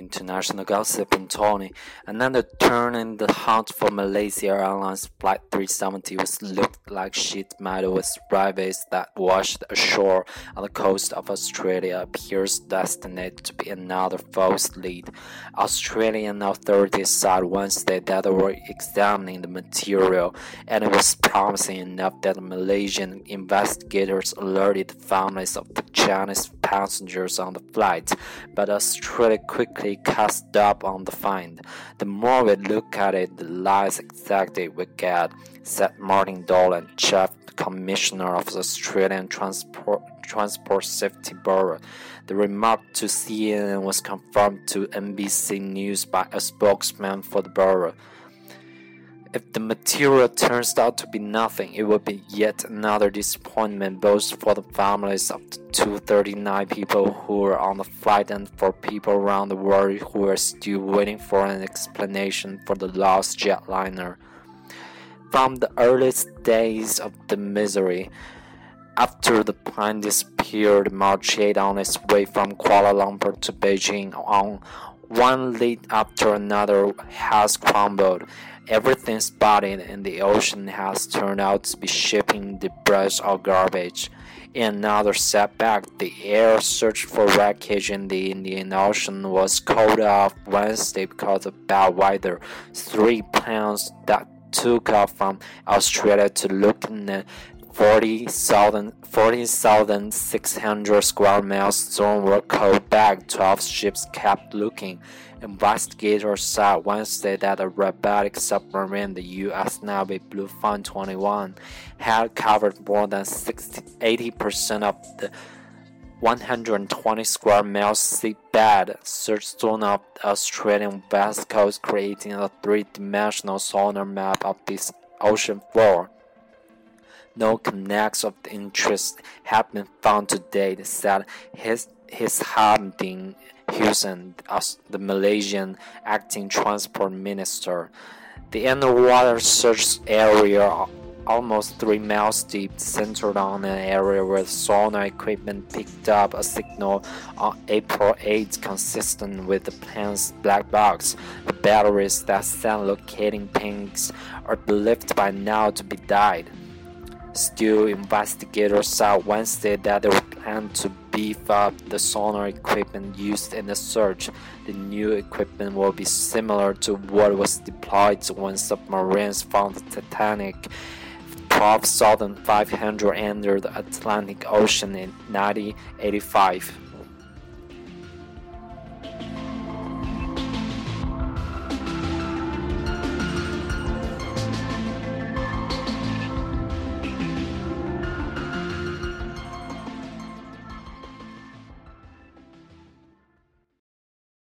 international gossip in Tony. Another turn in the hunt for Malaysia Airlines Flight 370 was looked like sheet metal with wreckage that washed ashore on the coast of Australia appears destined to be another false lead. Australian authorities said Wednesday that they were examining the material and it was promising enough that Malaysian investigators alerted the families of the Chinese passengers on the flight, but Australia quickly cast up on the find. The more we look at it, the less exactly we get, said Martin Dolan, Chief Commissioner of the Australian Transport, Transport Safety Bureau. The remark to CNN was confirmed to NBC News by a spokesman for the Bureau. If the material turns out to be nothing, it will be yet another disappointment both for the families of the 239 people who were on the flight and for people around the world who are still waiting for an explanation for the lost jetliner. From the earliest days of the misery, after the plane disappeared, March 8 on its way from Kuala Lumpur to Beijing on one lead after another has crumbled. Everything spotted in the ocean has turned out to be shipping debris or garbage. In another setback, the air search for wreckage in the Indian Ocean was called off Wednesday because of bad weather. Three planes that took off from Australia to look in the 40,600 40, square miles zone were called back. 12 ships kept looking. Investigators said Wednesday that a robotic submarine, the U.S. Navy Bluefin 21, had covered more than 60, 80% of the 120 square miles seabed search zone of the Australian west coast, creating a three-dimensional sonar map of this ocean floor. No connects of interest have been found to date, said his, his Hamdin Hussein, the Malaysian acting transport minister. The underwater search area, almost three miles deep, centered on an area where sonar equipment picked up a signal on April 8 consistent with the plane's black box. The batteries that send locating pings are believed by now to be died. Still, investigators said Wednesday that they plan to beef up the sonar equipment used in the search. The new equipment will be similar to what was deployed when submarines found the Titanic 12,500 entered the Atlantic Ocean in 1985.